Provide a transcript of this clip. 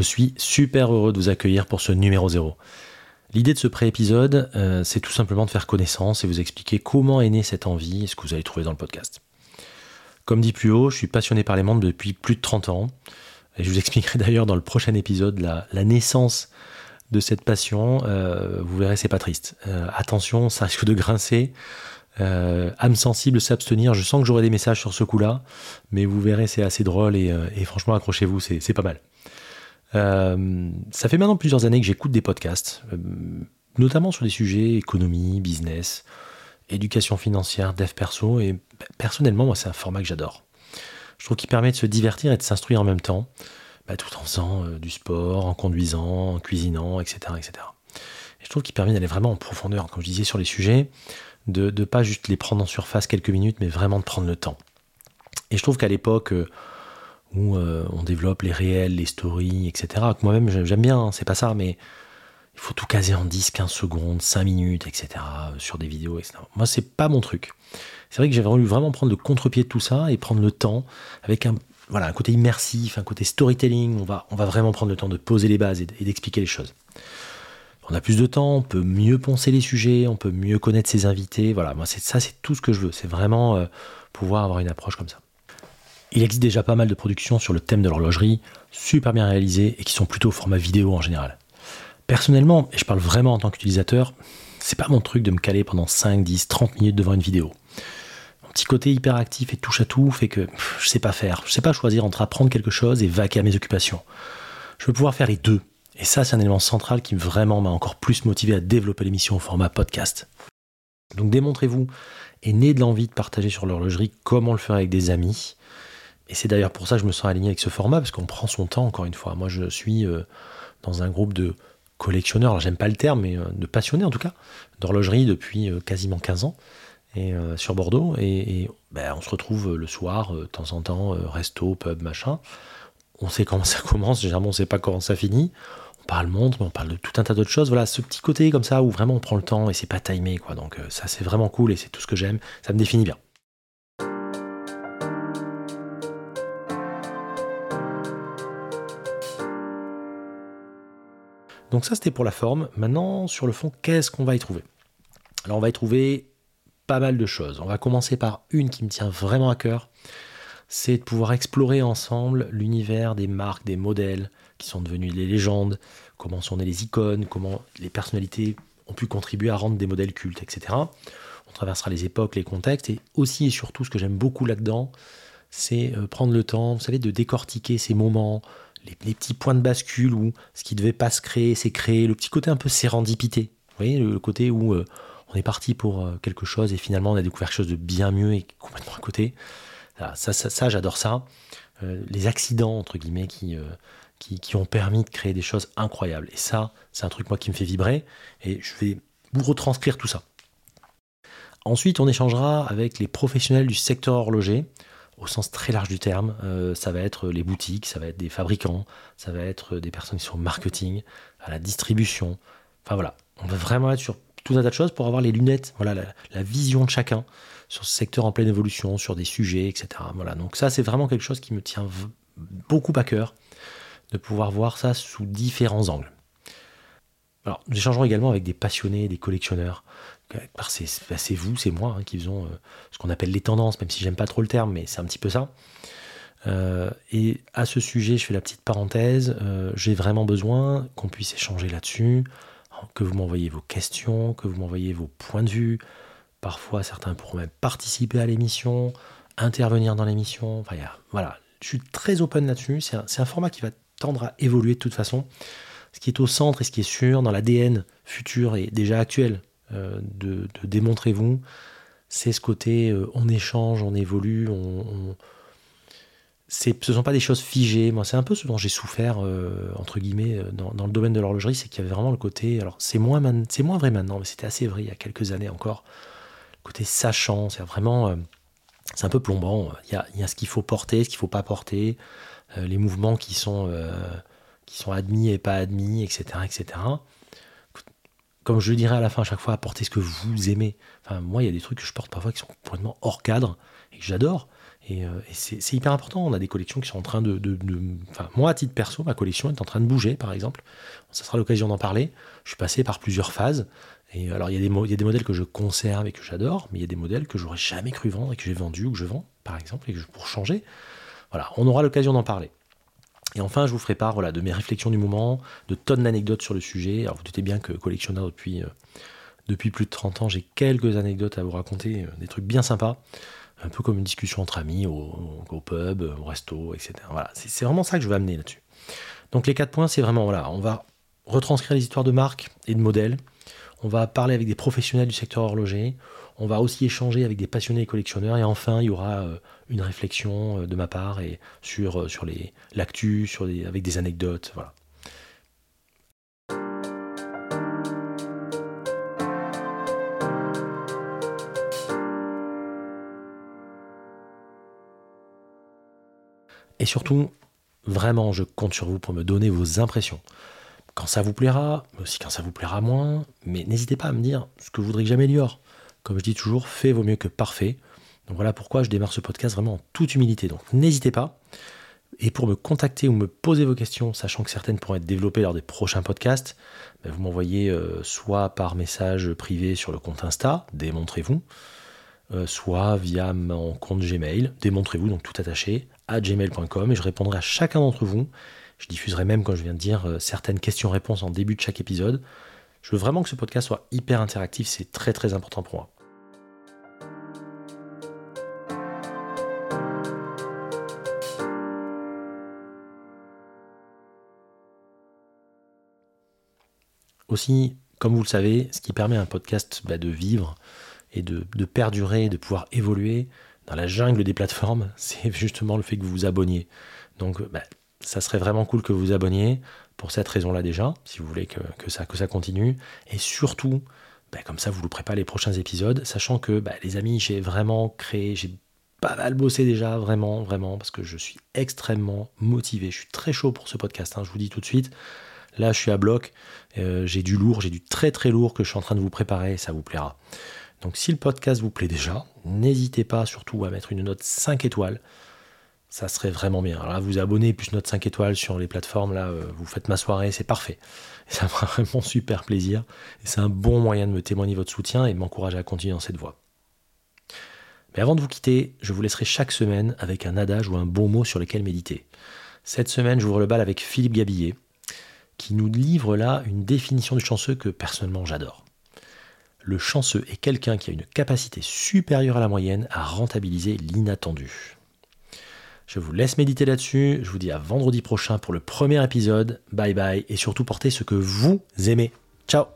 Je suis super heureux de vous accueillir pour ce numéro 0. L'idée de ce pré-épisode, euh, c'est tout simplement de faire connaissance et vous expliquer comment est née cette envie et ce que vous allez trouver dans le podcast. Comme dit plus haut, je suis passionné par les montres depuis plus de 30 ans. Et je vous expliquerai d'ailleurs dans le prochain épisode la, naissance de cette passion. Euh, vous verrez, c'est pas triste. Euh, attention, ça risque de grincer. âme sensible, s'abstenir. Je sens que j'aurai des messages sur ce coup-là, mais vous verrez, c'est assez drôle et franchement, accrochez-vous, c'est pas mal. Euh, ça fait maintenant plusieurs années que j'écoute des podcasts, euh, notamment sur des sujets économie, business, éducation financière, dev perso, et personnellement, moi, c'est un format que j'adore. Je trouve qu'il permet de se divertir et de s'instruire en même temps, bah, tout en faisant euh, du sport, en conduisant, en cuisinant, etc. etc. Et je trouve qu'il permet d'aller vraiment en profondeur, comme je disais sur les sujets, de ne pas juste les prendre en surface quelques minutes, mais vraiment de prendre le temps. Et je trouve qu'à l'époque, où euh, on développe les réels, les stories, etc. Moi-même, j'aime bien, hein, c'est pas ça, mais il faut tout caser en 10, 15 secondes, 5 minutes, etc. Euh, sur des vidéos, etc. Moi, c'est pas mon truc. C'est vrai que j'ai voulu vraiment prendre le contre-pied de tout ça et prendre le temps avec un, voilà, un côté immersif, un côté storytelling. On va, on va vraiment prendre le temps de poser les bases et d'expliquer les choses. On a plus de temps, on peut mieux penser les sujets, on peut mieux connaître ses invités. Voilà, moi, ça, c'est tout ce que je veux. C'est vraiment euh, pouvoir avoir une approche comme ça. Il existe déjà pas mal de productions sur le thème de l'horlogerie, super bien réalisées et qui sont plutôt au format vidéo en général. Personnellement, et je parle vraiment en tant qu'utilisateur, c'est pas mon truc de me caler pendant 5, 10, 30 minutes devant une vidéo. Mon petit côté hyperactif et touche à tout fait que je sais pas faire. Je sais pas choisir entre apprendre quelque chose et vaquer à mes occupations. Je veux pouvoir faire les deux. Et ça, c'est un élément central qui vraiment m'a encore plus motivé à développer l'émission au format podcast. Donc démontrez-vous est né de l'envie de partager sur l'horlogerie comment le faire avec des amis, et c'est d'ailleurs pour ça que je me sens aligné avec ce format, parce qu'on prend son temps, encore une fois. Moi, je suis euh, dans un groupe de collectionneurs, j'aime pas le terme, mais euh, de passionnés en tout cas, d'horlogerie depuis euh, quasiment 15 ans, et, sur Bordeaux. Et, ben, on se retrouve le soir, de temps en temps, resto, pub, machin. On sait comment ça commence, généralement on sait pas comment ça finit. On parle montre, mais on parle de tout un tas d'autres choses. Voilà, ce petit côté comme ça où vraiment on prend le temps et c'est pas timé, quoi. Donc ça c'est vraiment cool et c'est tout ce que j'aime. Ça me définit bien. Donc ça c'était pour la forme. Maintenant sur le fond, qu'est-ce qu'on va y trouver? Alors on va y trouver pas mal de choses. On va commencer par une qui me tient vraiment à cœur. C'est de pouvoir explorer ensemble l'univers des marques, des modèles qui sont devenus des légendes, comment sont nées les icônes, comment les personnalités ont pu contribuer à rendre des modèles cultes, etc. On traversera les époques, les contextes, et aussi et surtout ce que j'aime beaucoup là-dedans, c'est euh, prendre le temps, vous savez, de décortiquer ces moments, les, petits points de bascule où ce qui devait pas se créer s'est créé, le petit côté un peu sérendipité. Vous voyez, le, côté où euh, on est parti pour euh, quelque chose et finalement on a découvert quelque chose de bien mieux et complètement à côté. ça, ça, j'adore ça. Euh, les accidents, entre guillemets, qui, qui, qui, ont permis de créer des choses incroyables. Et ça, c'est un truc, moi, qui me fait vibrer. Et je vais vous retranscrire tout ça. Ensuite, on échangera avec les professionnels du secteur horloger au sens très large du terme. Euh, ça va être les boutiques, ça va être des fabricants, ça va être des personnes qui sont au marketing, à la distribution. Enfin voilà, on va vraiment être sur tout un tas de choses pour avoir les lunettes, voilà, la, vision de chacun sur ce secteur en pleine évolution, sur des sujets, etc. Voilà, donc ça c'est vraiment quelque chose qui me tient beaucoup à cœur de pouvoir voir ça sous différents angles. Alors, nous échangerons également avec des passionnés, des collectionneurs, c'est vous, c'est moi hein, qui faisons euh, ce qu'on appelle les tendances, même si j'aime pas trop le terme, mais c'est un petit peu ça. Euh, et à ce sujet, je fais la petite parenthèse, euh, j'ai vraiment besoin qu'on puisse échanger là-dessus, que vous m'envoyez vos questions, que vous m'envoyez vos points de vue. Parfois, certains pourront même participer à l'émission, intervenir dans l'émission. Voilà, je suis très open là-dessus. C'est un, format qui va tendre à évoluer de toute façon. Ce qui est au centre et ce qui est sûr dans l'ADN futur et déjà actuel euh, de, démontrez-vous, c'est ce côté euh, on échange, on évolue, on, ce ne sont pas des choses figées. Moi, c'est un peu ce dont j'ai souffert, entre guillemets, dans, dans, le domaine de l'horlogerie, c'est qu'il y avait vraiment le côté. Alors, c'est moins, c'est moins vrai maintenant, mais c'était assez vrai il y a quelques années encore. Le côté sachant, c'est vraiment c'est un peu plombant. Il y a, il y a ce qu'il faut porter, ce qu'il ne faut pas porter, euh, les mouvements qui sont, euh, qui sont admis et pas admis, etc., etc. Comme je le dirais à la fin à chaque fois, portez ce que vous aimez. Enfin, moi, il y a des trucs que je porte parfois qui sont complètement hors cadre et que j'adore. Et, euh, c'est hyper important. On a des collections qui sont en train de, de, Enfin, moi, à titre perso, ma collection est en train de bouger, par exemple. Ça sera l'occasion d'en parler. Je suis passé par plusieurs phases. Et alors, il y, a des, il y a des modèles que je conserve et que j'adore, mais il y a des modèles que j'aurais jamais cru vendre et que j'ai vendu ou que je vends, par exemple, et que je, pour changer. Voilà, on aura l'occasion d'en parler. Et enfin, je vous ferai part voilà, de mes réflexions du moment, de tonnes d'anecdotes sur le sujet. Alors, vous doutez bien que collectionneur depuis, euh, depuis plus de 30 ans, j'ai quelques anecdotes à vous raconter, euh, des trucs bien sympas, un peu comme une discussion entre amis au, au pub, au resto, etc. Voilà, c'est vraiment ça que je vais amener là-dessus. Donc, les quatre points, c'est vraiment, voilà, on va retranscrire les histoires de marques et de modèles on va parler avec des professionnels du secteur horloger, on va aussi échanger avec des passionnés et collectionneurs, et enfin il y aura euh, une réflexion euh, de ma part sur, euh, sur l'actu, avec des anecdotes. Voilà. Et surtout, vraiment, je compte sur vous pour me donner vos impressions quand ça vous plaira, mais aussi quand ça vous plaira moins. Mais n'hésitez pas à me dire ce que vous voudrez que j'améliore. Comme je dis toujours, fait vaut mieux que parfait. Donc voilà pourquoi je démarre ce podcast vraiment en toute humilité. Donc n'hésitez pas. Et pour me contacter ou me poser vos questions, sachant que certaines pourront être développées lors des prochains podcasts, ben, vous m'envoyez euh, soit par message privé sur le compte Insta, démontrez-vous, euh, soit via mon compte Gmail, démontrez-vous, donc tout attaché, à gmail.com, et je répondrai à chacun d'entre vous je diffuserai même, quand je viens de dire, euh, certaines questions-réponses en début de chaque épisode. Je veux vraiment que ce podcast soit hyper interactif, c'est très très important pour moi. Aussi, comme vous le savez, ce qui permet à un podcast bah, de vivre et de, perdurer, de pouvoir évoluer dans la jungle des plateformes, c'est justement le fait que vous vous abonniez. Donc, bah, ça serait vraiment cool que vous vous abonniez pour cette raison-là déjà, si vous voulez que, ça, que ça continue. Et surtout, bah, comme ça, vous louperez pas les prochains épisodes, sachant que bah, les amis, j'ai vraiment créé, j'ai pas mal bossé déjà, vraiment, vraiment, parce que je suis extrêmement motivé. Je suis très chaud pour ce podcast, hein, je vous dis tout de suite. Là, je suis à bloc, euh, j'ai du lourd, j'ai du très très lourd que je suis en train de vous préparer, ça vous plaira. Donc si le podcast vous plaît déjà, n'hésitez pas surtout à mettre une note 5 étoiles ça serait vraiment bien. Alors là, vous abonnez plus note 5 étoiles sur les plateformes, là, euh, vous faites ma soirée, c'est parfait. ça me fera vraiment super plaisir. Et c'est un bon moyen de me témoigner votre soutien et de m'encourager à continuer dans cette voie. Mais avant de vous quitter, je vous laisserai chaque semaine avec un adage ou un bon mot sur lequel méditer. Cette semaine, j'ouvre le bal avec Philippe Gabillet, qui nous livre là une définition du chanceux que personnellement j'adore. Le chanceux est quelqu'un qui a une capacité supérieure à la moyenne à rentabiliser l'inattendu. Je vous laisse méditer là-dessus. Je vous dis à vendredi prochain pour le premier épisode. Bye bye et surtout portez ce que vous aimez. Ciao